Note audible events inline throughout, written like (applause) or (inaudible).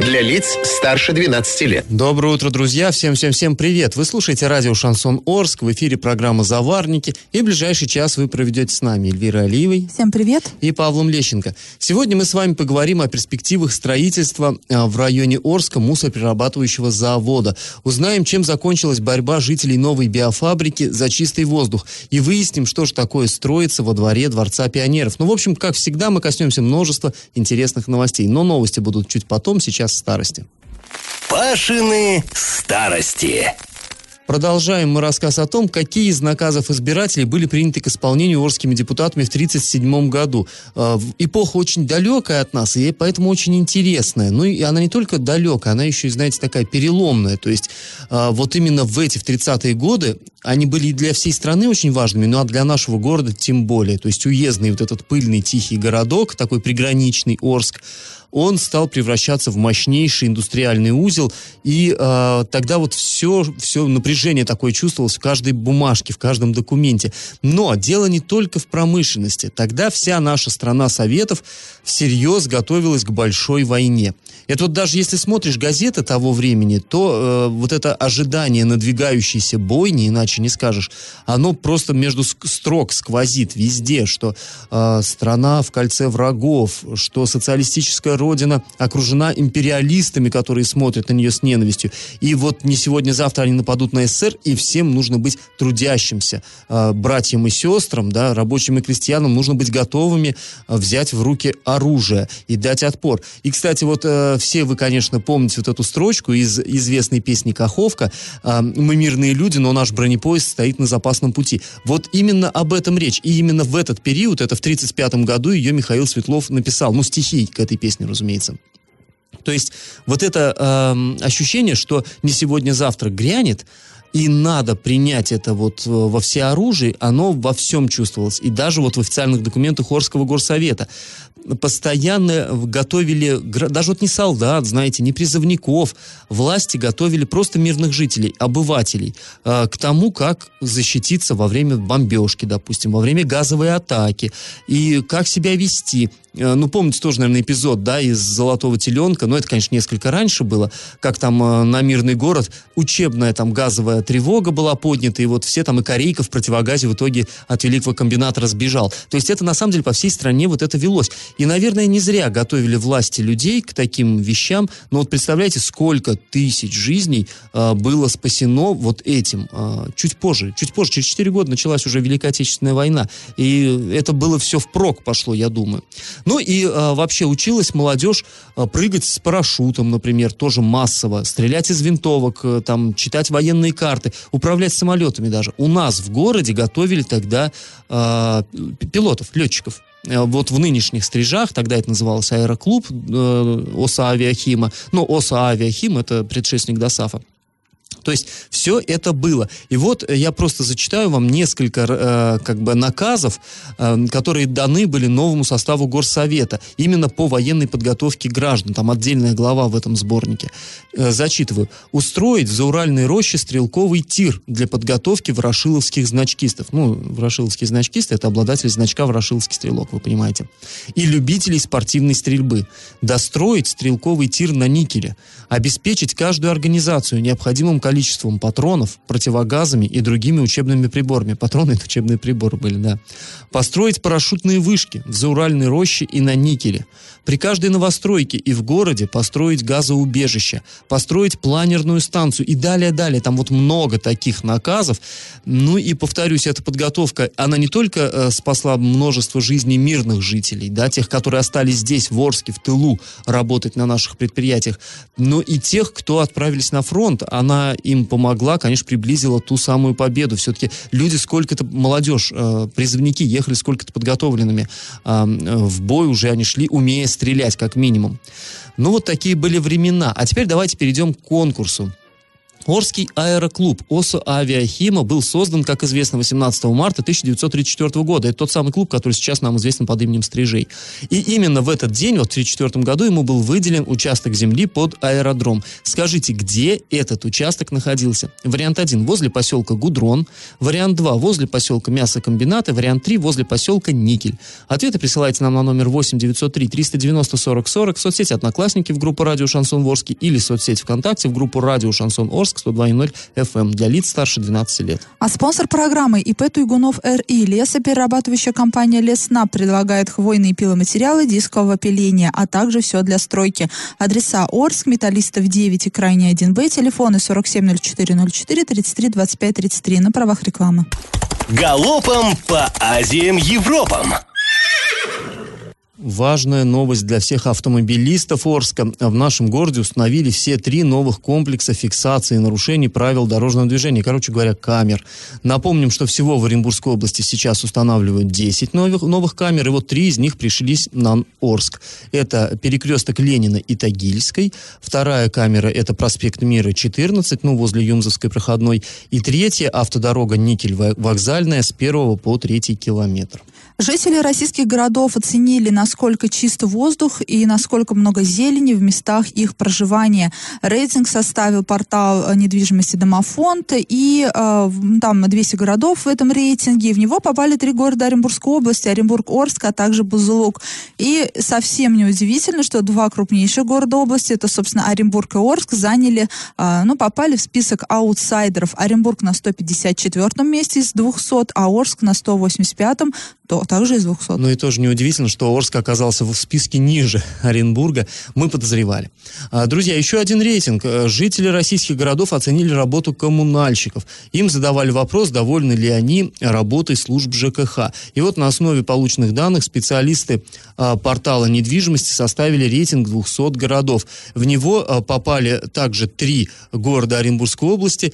для лиц старше 12 лет. Доброе утро, друзья! Всем-всем-всем привет! Вы слушаете радио «Шансон Орск», в эфире программа «Заварники», и ближайший час вы проведете с нами Эльвирой Алиевой. Всем привет! И Павлом Лещенко. Сегодня мы с вами поговорим о перспективах строительства а, в районе Орска мусоперерабатывающего завода. Узнаем, чем закончилась борьба жителей новой биофабрики за чистый воздух. И выясним, что же такое строится во дворе Дворца пионеров. Ну, в общем, как всегда, мы коснемся множества интересных новостей. Но новости будут чуть потом, сейчас час старости. Пашины старости. Продолжаем мы рассказ о том, какие из наказов избирателей были приняты к исполнению орскими депутатами в 1937 году. Э, эпоха очень далекая от нас, и поэтому очень интересная. Ну и она не только далекая, она еще знаете, такая переломная. То есть э, вот именно в эти, в 30-е годы, они были и для всей страны очень важными, ну а для нашего города тем более. То есть уездный вот этот пыльный тихий городок, такой приграничный Орск, он стал превращаться в мощнейший индустриальный узел, и э, тогда вот все, все напряжение такое чувствовалось в каждой бумажке, в каждом документе. Но дело не только в промышленности. Тогда вся наша страна Советов всерьез готовилась к большой войне. Это вот даже если смотришь газеты того времени, то э, вот это ожидание надвигающейся бойни, иначе не скажешь, оно просто между строк сквозит везде, что э, страна в кольце врагов, что социалистическая родина окружена империалистами, которые смотрят на нее с ненавистью. И вот не сегодня-завтра они нападут на СССР, и всем нужно быть трудящимся. Э, братьям и сестрам, да, рабочим и крестьянам нужно быть готовыми э, взять в руки оружие и дать отпор. И, кстати, вот э, все вы, конечно, помните вот эту строчку из известной песни «Каховка». «Мы мирные люди, но наш бронепоезд стоит на запасном пути». Вот именно об этом речь. И именно в этот период, это в 1935 году, ее Михаил Светлов написал. Ну, стихи к этой песне, разумеется. То есть вот это э, ощущение, что не сегодня-завтра грянет, и надо принять это вот э, во всеоружии, оно во всем чувствовалось. И даже вот в официальных документах Орского горсовета постоянно готовили, даже вот не солдат, знаете, не призывников, власти готовили просто мирных жителей, обывателей, э, к тому, как защититься во время бомбежки, допустим, во время газовой атаки, и как себя вести. Э, ну, помните тоже, наверное, эпизод, да, из «Золотого теленка», но это, конечно, несколько раньше было, как там э, на мирный город учебная там газовая тревога была поднята, и вот все там и корейка в противогазе в итоге от великого комбината сбежал. То есть это, на самом деле, по всей стране вот это велось. И, наверное, не зря готовили власти людей к таким вещам, но вот представляете, сколько тысяч жизней э, было спасено вот этим. Э, чуть позже, чуть позже, через 4 года началась уже Великая Отечественная война, и это было все впрок пошло, я думаю. Ну и э, вообще училась молодежь э, прыгать с парашютом, например, тоже массово, стрелять из винтовок, э, там, читать военные карты, управлять самолетами даже. У нас в городе готовили тогда э, пилотов, летчиков э, вот в нынешних стрижах, тогда это называлось аэроклуб э, ОСА Авиахима, но ОСА Авиахим это предшественник ДОСАФа. То есть все это было. И вот я просто зачитаю вам несколько э, как бы наказов, э, которые даны были новому составу Горсовета именно по военной подготовке граждан. Там отдельная глава в этом сборнике. Э, зачитываю. Устроить в Зауральной роще стрелковый тир для подготовки ворошиловских значкистов. Ну, ворошиловские значкисты это обладатель значка ворошиловский стрелок, вы понимаете. И любителей спортивной стрельбы. Достроить стрелковый тир на никеле. Обеспечить каждую организацию необходимым количеством количеством патронов, противогазами и другими учебными приборами. Патроны — это учебные приборы были, да. Построить парашютные вышки в Зауральной роще и на Никеле. При каждой новостройке и в городе построить газоубежище, построить планерную станцию и далее-далее. Там вот много таких наказов. Ну и, повторюсь, эта подготовка, она не только э, спасла множество жизней мирных жителей, да, тех, которые остались здесь, в Орске, в тылу, работать на наших предприятиях, но и тех, кто отправились на фронт. Она им помогла, конечно, приблизила ту самую победу. Все-таки люди сколько-то, молодежь, э, призывники ехали сколько-то подготовленными э, в бой уже, они шли, умея стрелять, как минимум. Ну, вот такие были времена. А теперь давайте перейдем к конкурсу. Орский аэроклуб ОСО «Авиахима» был создан, как известно, 18 марта 1934 года. Это тот самый клуб, который сейчас нам известен под именем Стрижей. И именно в этот день, вот в 1934 году, ему был выделен участок земли под аэродром. Скажите, где этот участок находился? Вариант 1 – возле поселка Гудрон. Вариант 2 – возле поселка Мясокомбината. Вариант 3 – возле поселка Никель. Ответы присылайте нам на номер 8 903 390 40 40 в соцсети «Одноклассники» в группу «Радио Шансон Орский» или соцсеть ВКонтакте в группу «Радио Шансон Орск» Орск 102.0 FM для лиц старше 12 лет. А спонсор программы ИП Туйгунов РИ лесоперерабатывающая компания Лесна предлагает хвойные пиломатериалы дискового пиления, а также все для стройки. Адреса Орск, Металлистов 9 и Крайний 1Б, телефоны 470404 33 25 33 на правах рекламы. Галопом по Азиям Европам! Важная новость для всех автомобилистов Орска. В нашем городе установили все три новых комплекса фиксации нарушений правил дорожного движения. Короче говоря, камер. Напомним, что всего в Оренбургской области сейчас устанавливают 10 новых, новых камер, и вот три из них пришлись на Орск. Это перекресток Ленина и Тагильской. Вторая камера – это проспект Мира, 14, ну, возле Юмзовской проходной. И третья – автодорога Никель-Вокзальная с первого по третий километр. Жители российских городов оценили, насколько чист воздух и насколько много зелени в местах их проживания. Рейтинг составил портал недвижимости Домофонд, и э, там 200 городов в этом рейтинге. В него попали три города Оренбургской области, Оренбург, Орск, а также Бузулук. И совсем неудивительно, что два крупнейших города области, это, собственно, Оренбург и Орск, заняли, э, ну, попали в список аутсайдеров. Оренбург на 154 месте из 200, а Орск на 185 то также из 200. Ну и тоже неудивительно, что Орск оказался в списке ниже Оренбурга. Мы подозревали. А, друзья, еще один рейтинг. Э, жители российских городов оценили работу коммунальщиков. Им задавали вопрос, довольны ли они работой служб ЖКХ. И вот на основе полученных данных специалисты а, портала недвижимости составили рейтинг 200 городов. В него а, попали также три города Оренбургской области.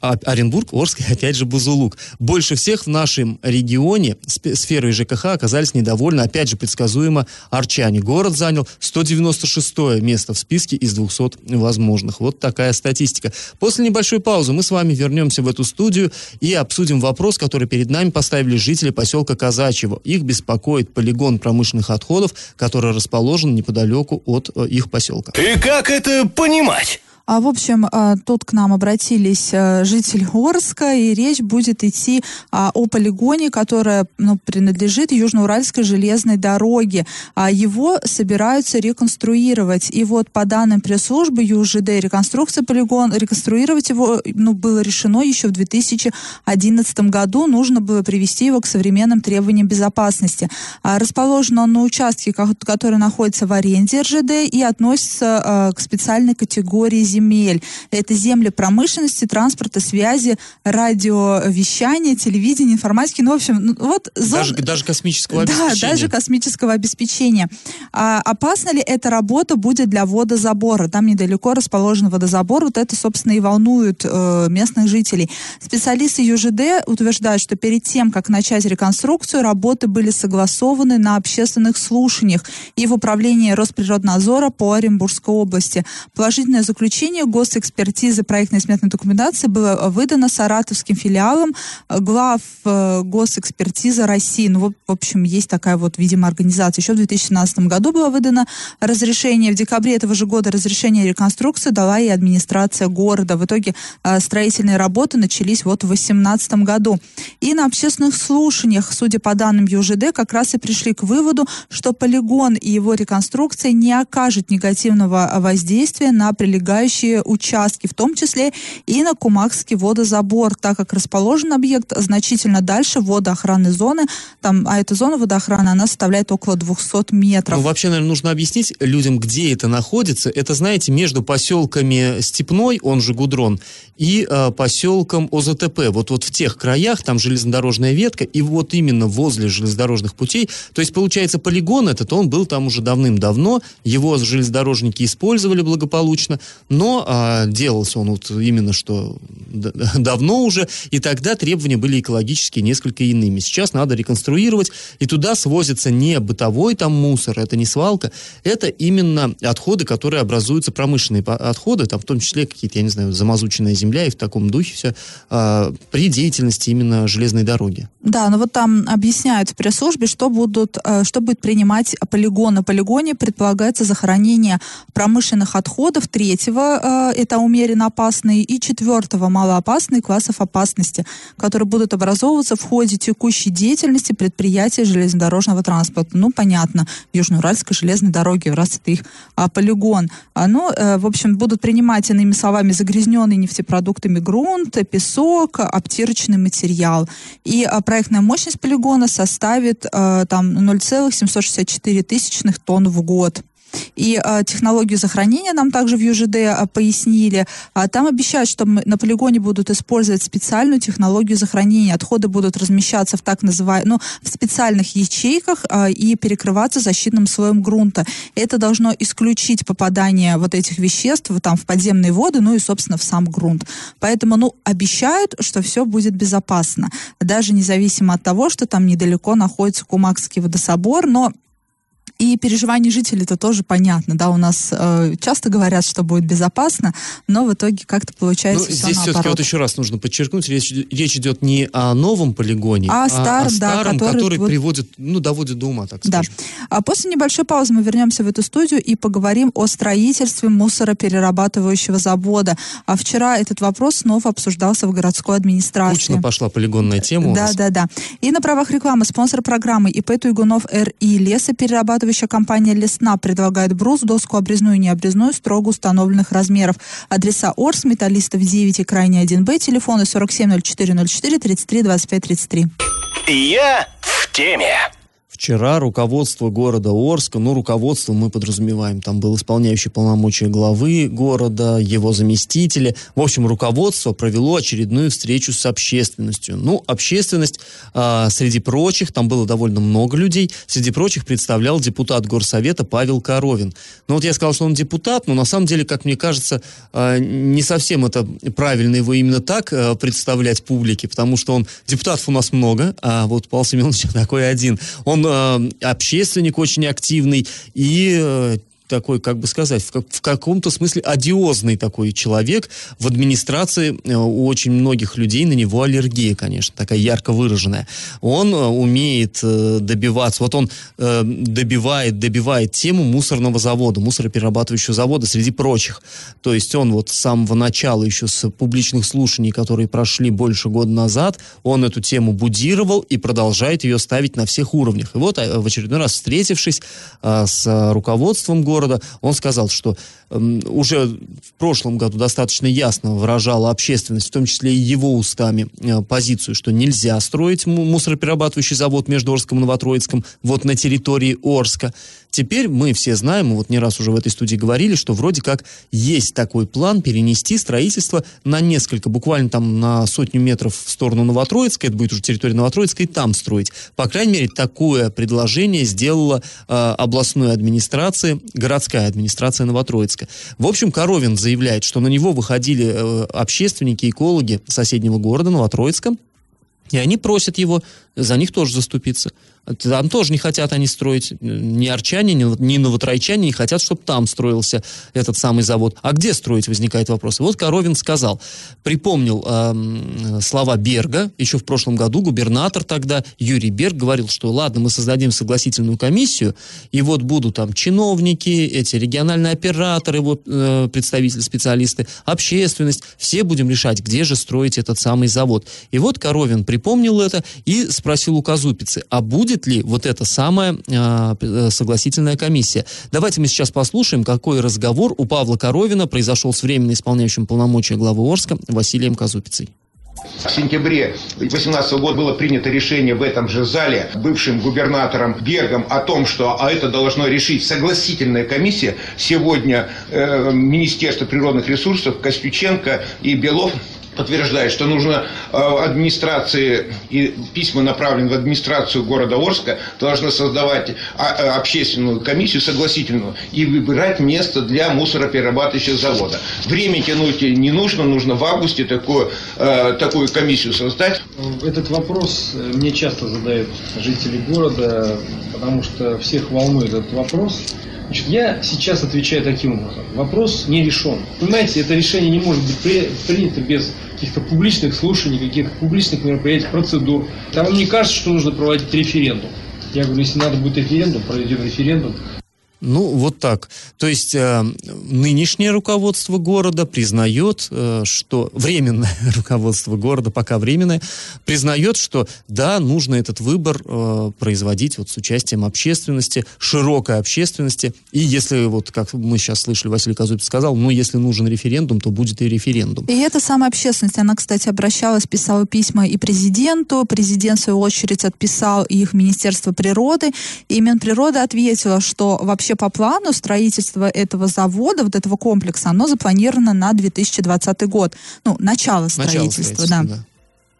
Оренбург, Орск и опять же Бузулук. Больше всех в нашем регионе сферой ЖКХ оказались недовольны, опять же, предсказуемо, арчане. Город занял 196 место в списке из 200 возможных. Вот такая статистика. После небольшой паузы мы с вами вернемся в эту студию и обсудим вопрос, который перед нами поставили жители поселка Казачьего. Их беспокоит полигон промышленных отходов, который расположен неподалеку от э, их поселка. И как это понимать? А, в общем, а, тут к нам обратились а, жители Орска, и речь будет идти о полигоне, который ну, принадлежит Южноуральской железной дороге. Его собираются реконструировать. И вот по данным пресс-службы ЮЖД реконструкция полигона, реконструировать его ну, было решено еще в 2011 году. Нужно было привести его к современным требованиям безопасности. Расположен он на участке, который находится в аренде РЖД и относится к специальной категории земли земель. Это земли промышленности, транспорта, связи, радиовещания, телевидения, информатики. Ну, в общем, ну, вот... Зон... Даже, даже космического обеспечения. Да, даже космического обеспечения. А, опасна ли эта работа будет для водозабора? Там недалеко расположен водозабор. Вот это, собственно, и волнует э, местных жителей. Специалисты ЮЖД утверждают, что перед тем, как начать реконструкцию, работы были согласованы на общественных слушаниях и в управлении Росприроднадзора по Оренбургской области. Положительное заключение заключение госэкспертизы проектной сметной документации было выдано саратовским филиалом э, глав э, госэкспертизы России. Ну, в общем, есть такая вот, видимо, организация. Еще в 2017 году было выдано разрешение. В декабре этого же года разрешение реконструкции дала и администрация города. В итоге э, строительные работы начались вот в 2018 году. И на общественных слушаниях, судя по данным ЮЖД, как раз и пришли к выводу, что полигон и его реконструкция не окажет негативного воздействия на прилегающие прилегающие участки, в том числе и на Кумакский водозабор, так как расположен объект значительно дальше водоохранной зоны, там, а эта зона водоохраны, она составляет около 200 метров. Ну, вообще, наверное, нужно объяснить людям, где это находится. Это, знаете, между поселками Степной, он же Гудрон, и э, поселком ОЗТП. Вот, вот в тех краях, там железнодорожная ветка, и вот именно возле железнодорожных путей. То есть, получается, полигон этот, он был там уже давным-давно, его железнодорожники использовали благополучно, Но а, делался он вот именно что (laughs) давно уже, и тогда требования были экологически несколько иными. Сейчас надо реконструировать, и туда свозится не бытовой там мусор, это не свалка, это именно отходы, которые образуются, промышленные отходы, там в том числе какие-то, я не знаю, замазученная земля и в таком духе все, а, при деятельности именно железной дороги. Да, но вот там объясняют в пресс-службе, что, будут, э, что будет принимать полигон. На полигоне предполагается захоронение промышленных отходов третьего, э, это умеренно опасные, и четвертого, малоопасные классов опасности, которые будут образовываться в ходе текущей деятельности предприятия железнодорожного транспорта. Ну, понятно, Южноуральской железной дороги, раз это их а, полигон. А, ну, э, в общем, будут принимать, иными словами, загрязненный нефтепродуктами грунт, песок, обтирочный материал. И а, проектная мощность полигона составит а, там 0,764 тысячных тонн в год. И э, технологию захоронения нам также в ЮЖД э, пояснили. А там обещают, что на полигоне будут использовать специальную технологию захоронения. Отходы будут размещаться в так называемых, ну, в специальных ячейках э, и перекрываться защитным слоем грунта. Это должно исключить попадание вот этих веществ там в подземные воды, ну и, собственно, в сам грунт. Поэтому, ну, обещают, что все будет безопасно. Даже независимо от того, что там недалеко находится Кумакский водособор, но и переживания жителей это тоже понятно, да, у нас э, часто говорят, что будет безопасно, но в итоге как-то получается ну, все Здесь все-таки вот еще раз нужно подчеркнуть, речь, речь идет не о новом полигоне, а, а стар, о старом, да, который, который вот... приводит, ну, доводит до ума, так да. скажем. А после небольшой паузы мы вернемся в эту студию и поговорим о строительстве мусороперерабатывающего завода. А вчера этот вопрос снова обсуждался в городской администрации. Кучно пошла полигонная тема Да, да, да. И на правах рекламы спонсор программы ИП Туйгунов РИ лесоперерабатывающий Обрабатывающая компания «Лесна» предлагает брус, доску обрезную и необрезную строго установленных размеров. Адреса Орс, Металлистов 9 и Крайне 1Б, телефоны 470404 33 25 33. Я в теме. Вчера руководство города Орска, ну, руководство мы подразумеваем, там был исполняющий полномочия главы города, его заместители. В общем, руководство провело очередную встречу с общественностью. Ну, общественность, э, среди прочих, там было довольно много людей, среди прочих представлял депутат горсовета Павел Коровин. Ну, вот я сказал, что он депутат, но на самом деле, как мне кажется, э, не совсем это правильно его именно так э, представлять публике, потому что он, депутатов у нас много, а вот Павел Семенович (laughs) такой один. Он общественник очень активный и э, такой, как бы сказать, в, в каком-то смысле одиозный такой человек. В администрации э, у очень многих людей на него аллергия, конечно, такая ярко выраженная. Он э, умеет э, добиваться, вот он добивает, добивает тему мусорного завода, мусороперерабатывающего завода среди прочих. То есть он вот с самого начала, еще с публичных слушаний, которые прошли больше года назад, он эту тему будировал и продолжает ее ставить на всех уровнях. И вот в очередной раз встретившись с руководством города, города, он сказал, что э, уже в прошлом году достаточно ясно выражала общественность, в том числе и его устами, э, позицию, что нельзя строить мусороперерабатывающий завод между Орском и Новотроицком вот на территории Орска. Теперь мы все знаем, мы вот не раз уже в этой студии говорили, что вроде как есть такой план перенести строительство на несколько, буквально там на сотню метров в сторону Новотроицка, это будет уже территория Новотроицка, и там строить. По крайней мере, такое предложение сделала э, областной администрации, городская администрация Новотроицка. В общем, Коровин заявляет, что на него выходили э, общественники, экологи соседнего города Новотроицка, и они просят его за них тоже заступиться. Там тоже не хотят они строить, ни арчане, ни, ни новотрайчане не хотят, чтобы там строился этот самый завод. А где строить, возникает вопрос. Вот Коровин сказал, припомнил э, слова Берга, еще в прошлом году губернатор тогда, Юрий Берг, говорил, что ладно, мы создадим согласительную комиссию, и вот будут там чиновники, эти региональные операторы, вот, э, представители, специалисты, общественность, все будем решать, где же строить этот самый завод. И вот Коровин припомнил это и спросил у Казупицы, а будет ли вот эта самая э, согласительная комиссия? Давайте мы сейчас послушаем, какой разговор у Павла Коровина произошел с временно исполняющим полномочия главы Орска Василием Казупицей. В сентябре 2018 года было принято решение в этом же зале бывшим губернатором Бергом о том, что а это должно решить согласительная комиссия. Сегодня э, Министерство природных ресурсов, Каспиченко и Белов подтверждает, что нужно э, администрации и письма направлены в администрацию города Орска, должны создавать а, э, общественную комиссию согласительную и выбирать место для мусороперерабатывающего завода. Время тянуть не нужно, нужно в августе такую, э, такую комиссию создать. Этот вопрос мне часто задают жители города, потому что всех волнует этот вопрос. Значит, я сейчас отвечаю таким образом. Вопрос не решен. Понимаете, это решение не может быть при, принято без каких-то публичных слушаний, каких-то публичных мероприятий, процедур. Там мне кажется, что нужно проводить референдум. Я говорю, если надо будет референдум, проведем референдум. Ну, вот так. То есть э, нынешнее руководство города признает, э, что временное (laughs) руководство города, пока временное, признает, что да, нужно этот выбор э, производить вот с участием общественности, широкой общественности. И если, вот как мы сейчас слышали, Василий Казупин сказал, ну, если нужен референдум, то будет и референдум. И эта самая общественность, она, кстати, обращалась, писала письма и президенту, президент, в свою очередь, отписал их Министерство природы, и Минприрода ответила, что вообще вообще по плану строительство этого завода, вот этого комплекса, оно запланировано на 2020 год. Ну, начало строительства, начало строительства да. да.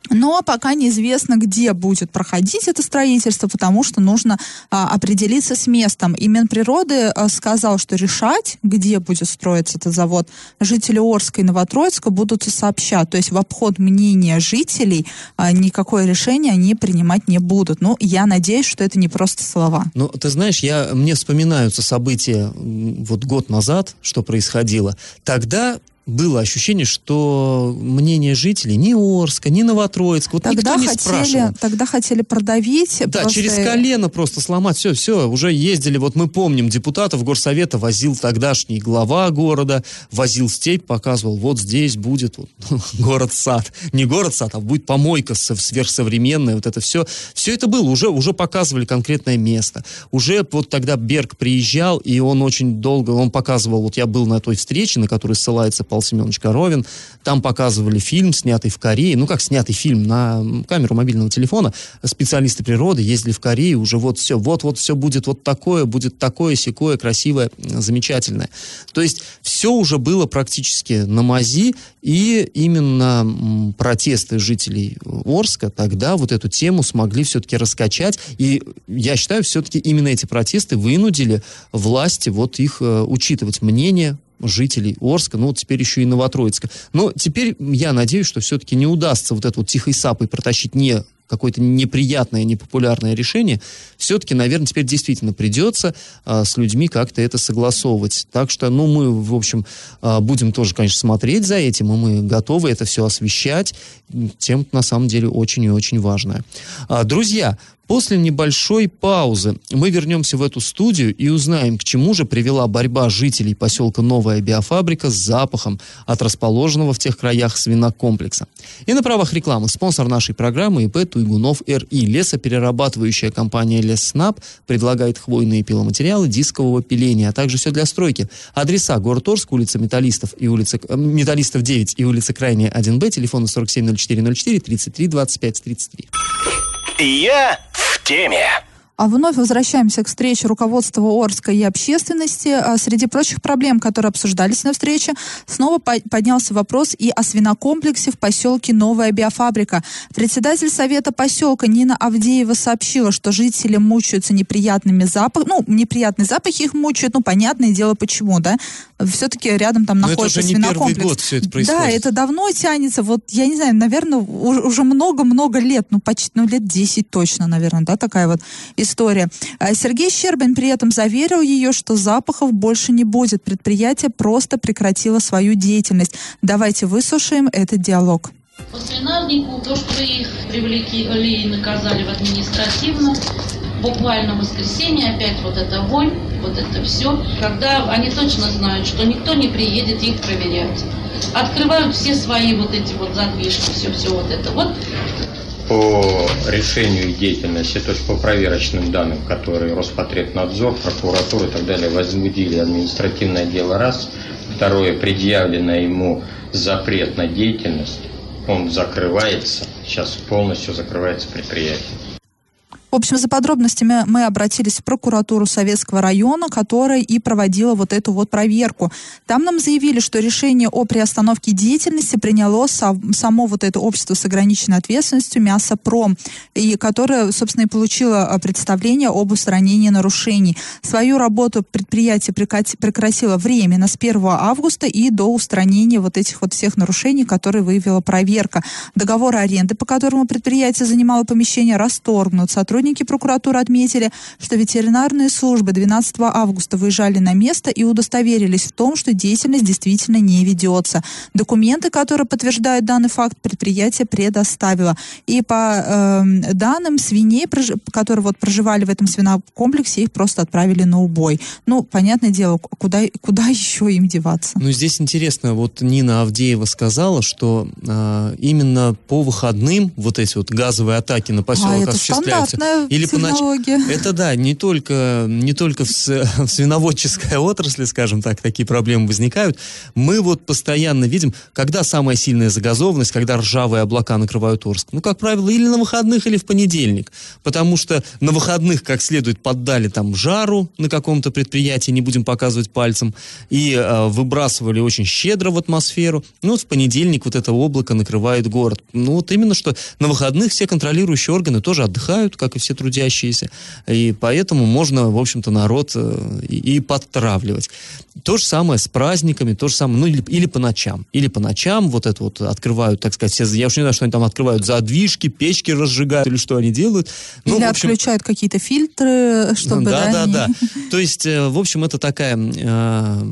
Но пока неизвестно, где будет проходить это строительство, потому что нужно а, определиться с местом. И Минприроды а, сказал, что решать, где будет строиться этот завод, жители Орска и Новотроицка будут сообщать. То есть в обход мнения жителей а, никакое решение они принимать не будут. Ну, я надеюсь, что это не просто слова. Ну, ты знаешь, я, мне вспоминаются события вот год назад, что происходило. Тогда было ощущение, что мнение жителей ни Орска, ни Новотроицка, вот тогда никто не хотели, спрашивал. Тогда хотели продавить. Да, просто... через колено просто сломать. Все, все, уже ездили. Вот мы помним, депутатов горсовета возил тогдашний глава города, возил степь, показывал, вот здесь будет вот, (laughs) город-сад. Не город-сад, а будет помойка сверхсовременная, вот это все. Все это было, уже, уже показывали конкретное место. Уже вот тогда Берг приезжал, и он очень долго, он показывал, вот я был на той встрече, на которой ссылается Павел Семенович Коровин. Там показывали фильм, снятый в Корее. Ну, как снятый фильм на камеру мобильного телефона. Специалисты природы ездили в Корею, уже вот все, вот-вот все будет вот такое, будет такое, секое, красивое, замечательное. То есть все уже было практически на мази, и именно протесты жителей Орска тогда вот эту тему смогли все-таки раскачать. И я считаю, все-таки именно эти протесты вынудили власти вот их э, учитывать мнение жителей Орска, ну вот теперь еще и Новотроицка. Но теперь я надеюсь, что все-таки не удастся вот эту вот тихой сапой протащить не какое-то неприятное, непопулярное решение, все-таки, наверное, теперь действительно придется а, с людьми как-то это согласовывать. Так что, ну, мы, в общем, а, будем тоже, конечно, смотреть за этим, и мы готовы это все освещать. Тем, на самом деле, очень и очень важное. А, друзья, После небольшой паузы мы вернемся в эту студию и узнаем, к чему же привела борьба жителей поселка Новая Биофабрика с запахом от расположенного в тех краях свинокомплекса. И на правах рекламы спонсор нашей программы ИП Туйгунов РИ. Лесоперерабатывающая компания Лесснаб предлагает хвойные пиломатериалы дискового пиления, а также все для стройки. Адреса город Орск, улица Металлистов и улица э, Металлистов 9 и улица Крайняя 1Б, телефоны 470404 33 25 33. Я в теме. А вновь возвращаемся к встрече руководства Орска и общественности. А среди прочих проблем, которые обсуждались на встрече, снова поднялся вопрос и о свинокомплексе в поселке Новая Биофабрика. Председатель совета поселка Нина Авдеева сообщила, что жители мучаются неприятными запахами. Ну, неприятные запахи их мучают, ну, понятное дело, почему, да? Все-таки рядом там Но находится это уже свинокомплекс. Не первый год все это происходит. Да, это давно тянется. Вот, я не знаю, наверное, уже много-много лет, ну, почти, ну, лет 10 точно, наверное, да, такая вот история история. А Сергей Щербин при этом заверил ее, что запахов больше не будет. Предприятие просто прекратило свою деятельность. Давайте выслушаем этот диалог. По свинарнику, то, что их привлекли и наказали в административном, буквально воскресенье опять вот эта вонь, вот это все, когда они точно знают, что никто не приедет их проверять. Открывают все свои вот эти вот задвижки, все-все вот это. Вот по решению деятельности, то есть по проверочным данным, которые Роспотребнадзор, прокуратура и так далее возбудили административное дело раз, второе, предъявлено ему запрет на деятельность, он закрывается, сейчас полностью закрывается предприятие. В общем, за подробностями мы обратились в прокуратуру Советского района, которая и проводила вот эту вот проверку. Там нам заявили, что решение о приостановке деятельности приняло само вот это общество с ограниченной ответственностью «Мясопром», и которое, собственно, и получило а, представление об устранении нарушений. Свою работу предприятие прекратило временно с 1 августа и до устранения вот этих вот всех нарушений, которые выявила проверка. Договор аренды, по которому предприятие занимало помещение, расторгнут. Сотрудники прокуратуры отметили, что ветеринарные службы 12 августа выезжали на место и удостоверились в том, что деятельность действительно не ведется. Документы, которые подтверждают данный факт, предприятие предоставило. И по э, данным свиней, которые вот проживали в этом свинокомплексе, их просто отправили на убой. Ну, понятное дело, куда, куда (laughs) еще им деваться? Ну, здесь интересно, вот Нина Авдеева сказала, что э, именно по выходным вот эти вот газовые атаки на поселок а, осуществляются. Или по ночам. Это да, не только, не только в, (laughs) в свиноводческой отрасли, скажем так, такие проблемы возникают. Мы вот постоянно видим, когда самая сильная загазованность, когда ржавые облака накрывают Орск. Ну, как правило, или на выходных, или в понедельник. Потому что на выходных как следует поддали там жару на каком-то предприятии, не будем показывать пальцем, и э, выбрасывали очень щедро в атмосферу. Ну, вот в понедельник вот это облако накрывает город. Ну, вот именно что на выходных все контролирующие органы тоже отдыхают, как и все трудящиеся. И поэтому можно, в общем-то, народ э, и, и подтравливать. То же самое с праздниками, то же самое, ну, или, или по ночам. Или по ночам вот это вот открывают, так сказать, все, я уж не знаю, что они там открывают, задвижки, печки разжигают, или что они делают. Ну, или общем, отключают какие-то фильтры, (laughs) чтобы... Да, да, да. То есть, э, в общем, это такая э,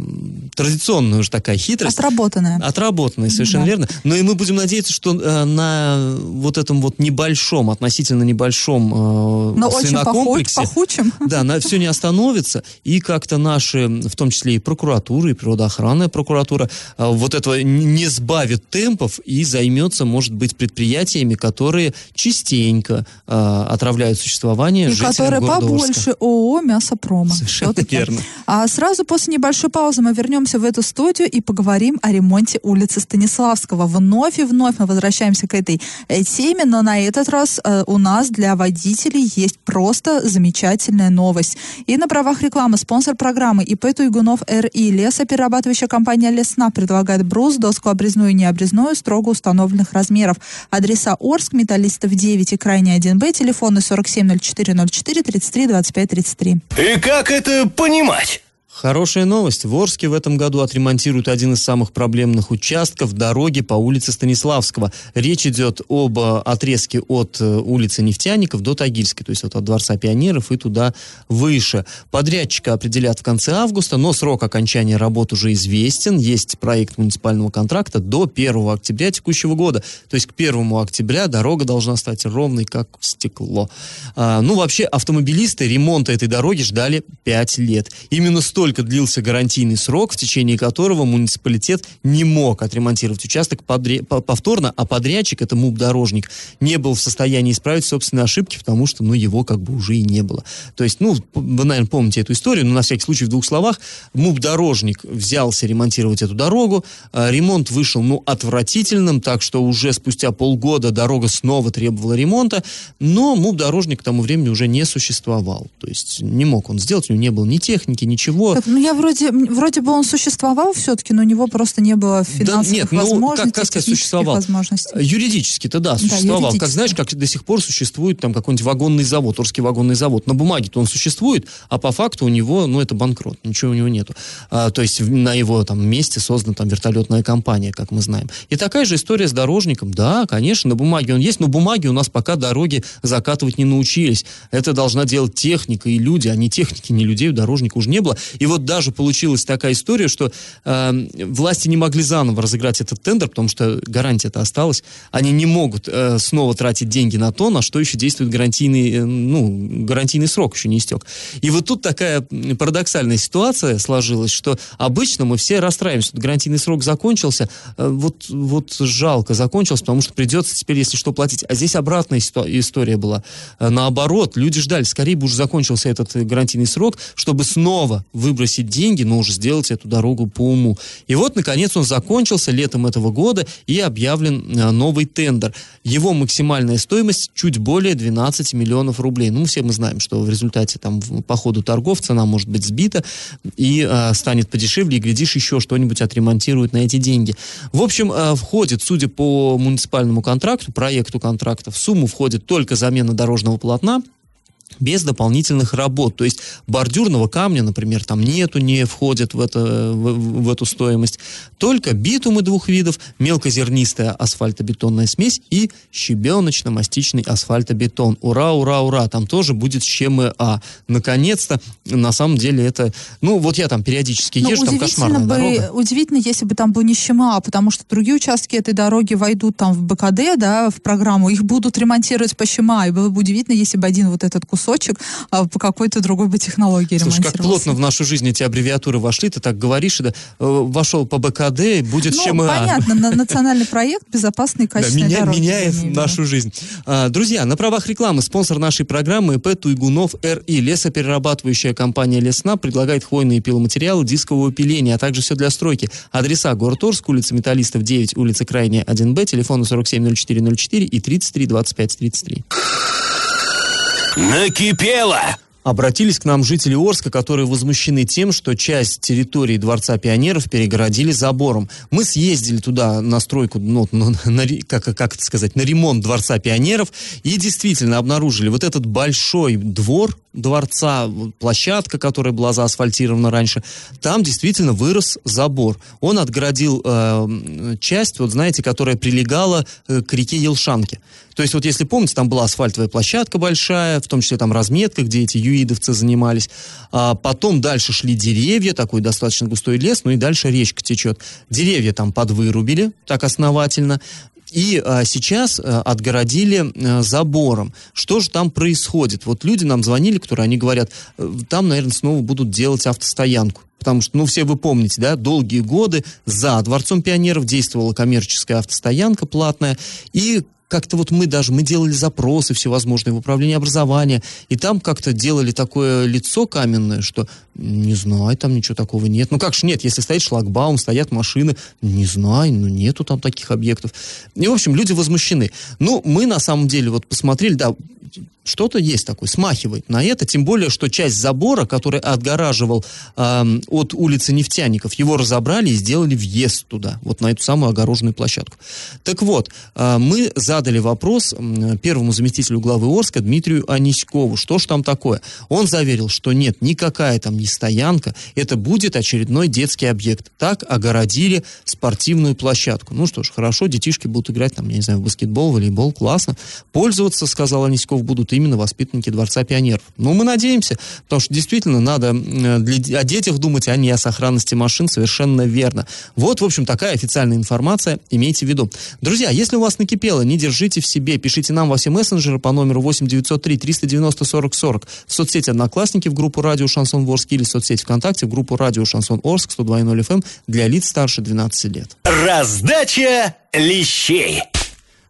традиционная уже такая хитрость. Отработанная. Отработанная, совершенно да. верно. Но и мы будем надеяться, что э, на вот этом вот небольшом, относительно небольшом э, Но свинокомплексе... Очень пахучим. (laughs) Да, на, все не остановится. И как-то наши, в том числе и прокуратура, и природоохранная прокуратура, э, вот этого не сбавит темпов и займется, может быть, предприятиями, которые частенько э, отравляют существование и жителям которые города побольше Орска. ООО «Мясопрома». Совершенно верно. А сразу после небольшой паузы мы вернемся в эту студию и поговорим о ремонте улицы Станиславского. Вновь и вновь мы возвращаемся к этой э, теме, но на этот раз э, у нас для водителей есть просто замечательная новость. И на правах рекламы спонсор программы ИП Туйгунов РИ лесоперерабатывающая компания Лесна предлагает брус, доску обрезную и необрезную строго установленных размеров. Адреса Орск, Металлистов 9 и Крайний 1Б, телефоны 470404 33 25 33. И как это понимать? Хорошая новость. В Орске в этом году отремонтируют один из самых проблемных участков дороги по улице Станиславского. Речь идет об э, отрезке от э, улицы Нефтяников до Тагильской, то есть вот от Дворца пионеров и туда выше. Подрядчика определят в конце августа, но срок окончания работ уже известен. Есть проект муниципального контракта до 1 октября текущего года. То есть к 1 октября дорога должна стать ровной, как стекло. А, ну, вообще, автомобилисты ремонта этой дороги ждали 5 лет. Именно столько столько длился гарантийный срок, в течение которого муниципалитет не мог отремонтировать участок подря... повторно, а подрядчик, это МУП-дорожник, не был в состоянии исправить собственные ошибки, потому что, ну, его как бы уже и не было. То есть, ну, вы, наверное, помните эту историю, но на всякий случай в двух словах, МУП-дорожник взялся ремонтировать эту дорогу, а ремонт вышел, ну, отвратительным, так что уже спустя полгода дорога снова требовала ремонта, но МУП-дорожник к тому времени уже не существовал. То есть не мог он сделать, у него не было ни техники, ничего. Так, ну я вроде, вроде бы он существовал все-таки, но у него просто не было финансовых да, нет, возможностей, ну, как, как сказать, существовал? возможностей. Юридически-то да, существовал. Да, как знаешь, как до сих пор существует там какой-нибудь вагонный завод, Орский вагонный завод. На бумаге-то он существует, а по факту у него, ну это банкрот, ничего у него нету. А, то есть на его там месте создана там вертолетная компания, как мы знаем. И такая же история с дорожником. Да, конечно, на бумаге он есть, но бумаги у нас пока дороги закатывать не научились. Это должна делать техника и люди, а не техники, не людей у дорожника уже не было. И вот даже получилась такая история, что э, власти не могли заново разыграть этот тендер, потому что гарантия-то осталась. Они не могут э, снова тратить деньги на то, на что еще действует гарантийный, э, ну, гарантийный срок еще не истек. И вот тут такая парадоксальная ситуация сложилась, что обычно мы все расстраиваемся. Вот гарантийный срок закончился, э, вот, вот жалко закончился, потому что придется теперь, если что, платить. А здесь обратная история была. Э, наоборот, люди ждали, скорее бы уже закончился этот гарантийный срок, чтобы снова вы выбросить деньги, но уже сделать эту дорогу по уму. И вот, наконец, он закончился летом этого года и объявлен э, новый тендер. Его максимальная стоимость чуть более 12 миллионов рублей. Ну, все мы знаем, что в результате там по ходу торгов цена может быть сбита и э, станет подешевле, и, глядишь, еще что-нибудь отремонтируют на эти деньги. В общем, э, входит, судя по муниципальному контракту, проекту контракта, в сумму входит только замена дорожного полотна, без дополнительных работ. То есть бордюрного камня, например, там нету, не входит в, это, в, в эту стоимость. Только битумы двух видов, мелкозернистая асфальтобетонная смесь и щебеночно-мастичный асфальтобетон. Ура, ура, ура! Там тоже будет ЩМА. Наконец-то, на самом деле это... Ну, вот я там периодически езжу, там кошмарная бы, дорога. Удивительно, если бы там был не ЩМА, потому что другие участки этой дороги войдут там в БКД, да, в программу, их будут ремонтировать по ЩМА, и было бы удивительно, если бы один вот этот кусок кусочек а, по какой-то другой бы технологии Слушай, как плотно в нашу жизнь эти аббревиатуры вошли, ты так говоришь, да, э, вошел по БКД, будет ну, ЧМА. понятно, на, национальный проект безопасный и качественной да, меня, дороги. Меняет нашу жизнь. А, друзья, на правах рекламы спонсор нашей программы ИП Туйгунов РИ. Лесоперерабатывающая компания Лесна предлагает хвойные пиломатериалы дискового пиления, а также все для стройки. Адреса город Орск, улица Металлистов 9, улица Крайняя 1Б, телефоны 470404 и 33 25 33. Накипело! Обратились к нам жители Орска, которые возмущены тем, что часть территории Дворца пионеров перегородили забором. Мы съездили туда на стройку, ну, на, на, как, как это сказать, на ремонт Дворца пионеров и действительно обнаружили вот этот большой двор дворца, площадка, которая была заасфальтирована раньше, там действительно вырос забор. Он отгородил э, часть, вот знаете, которая прилегала э, к реке Елшанке. То есть вот если помните, там была асфальтовая площадка большая, в том числе там разметка, где эти юидовцы занимались. А потом дальше шли деревья, такой достаточно густой лес, ну и дальше речка течет. Деревья там подвырубили так основательно. И а, сейчас а, отгородили а, забором. Что же там происходит? Вот люди нам звонили, которые они говорят, «Э, там, наверное, снова будут делать автостоянку. Потому что, ну, все вы помните, да, долгие годы за Дворцом пионеров действовала коммерческая автостоянка платная, и как-то вот мы даже, мы делали запросы всевозможные в управлении образования, и там как-то делали такое лицо каменное, что не знаю, там ничего такого нет. Ну как же нет, если стоит шлагбаум, стоят машины, не знаю, ну нету там таких объектов. И, в общем, люди возмущены. Ну, мы на самом деле вот посмотрели, да, что-то есть такое, смахивает на это, тем более, что часть забора, который отгораживал э, от улицы нефтяников, его разобрали и сделали въезд туда, вот на эту самую огороженную площадку. Так вот, э, мы задали вопрос первому заместителю главы Орска Дмитрию Аниськову, что ж там такое. Он заверил, что нет, никакая там не стоянка, это будет очередной детский объект. Так огородили спортивную площадку. Ну что ж, хорошо, детишки будут играть там, я не знаю, в баскетбол, волейбол, классно. Пользоваться, сказал Аниськов, будут именно воспитанники Дворца пионеров. Ну, мы надеемся, потому что действительно надо для, о детях думать, а не о сохранности машин, совершенно верно. Вот, в общем, такая официальная информация, имейте в виду. Друзья, если у вас накипело, не держите в себе, пишите нам во все мессенджеры по номеру 8903 390 40 40 в соцсети Одноклассники в группу Радио Шансон Ворск или в соцсети ВКонтакте в группу Радио Шансон Орск 102.0 FM эм для лиц старше 12 лет. Раздача лещей.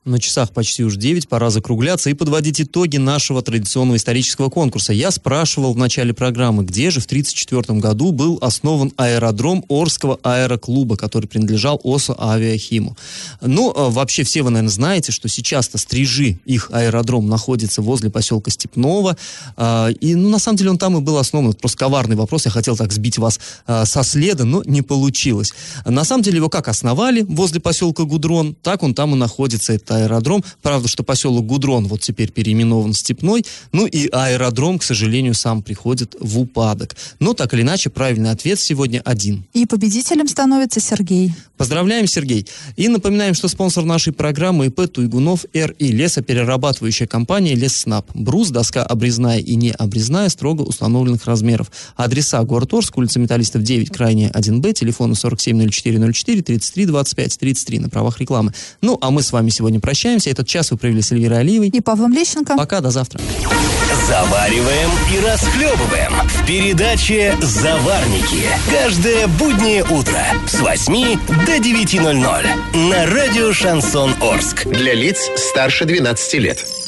На часах почти уж 9, пора закругляться и подводить итоги нашего традиционного исторического конкурса. Я спрашивал в начале программы, где же в 1934 году был основан аэродром Орского аэроклуба, который принадлежал ОСО Авиахиму. Ну, а, вообще все вы, наверное, знаете, что сейчас-то Стрижи, их аэродром, находится возле поселка Степного. А, и, ну, на самом деле он там и был основан. Это просто коварный вопрос. Я хотел так сбить вас а, со следа, но не получилось. На самом деле его как основали возле поселка Гудрон, так он там и находится. Это аэродром. Правда, что поселок Гудрон вот теперь переименован в Степной. Ну и аэродром, к сожалению, сам приходит в упадок. Но так или иначе, правильный ответ сегодня один. И победителем становится Сергей. Поздравляем, Сергей. И напоминаем, что спонсор нашей программы ИП Туйгунов РИ. Лесоперерабатывающая компания Лесснаб. Брус, доска обрезная и не обрезная, строго установленных размеров. Адреса город Орск, улица Металлистов 9, крайняя 1Б, телефоны 470404 33 25 33 на правах рекламы. Ну, а мы с вами сегодня прощаемся. Этот час вы провели с Эльвирой Алиевой. И Павлом Лещенко. Пока, до завтра. Завариваем и расхлебываем в передаче «Заварники». Каждое буднее утро с 8 до 9.00 на радио «Шансон Орск». Для лиц старше 12 лет.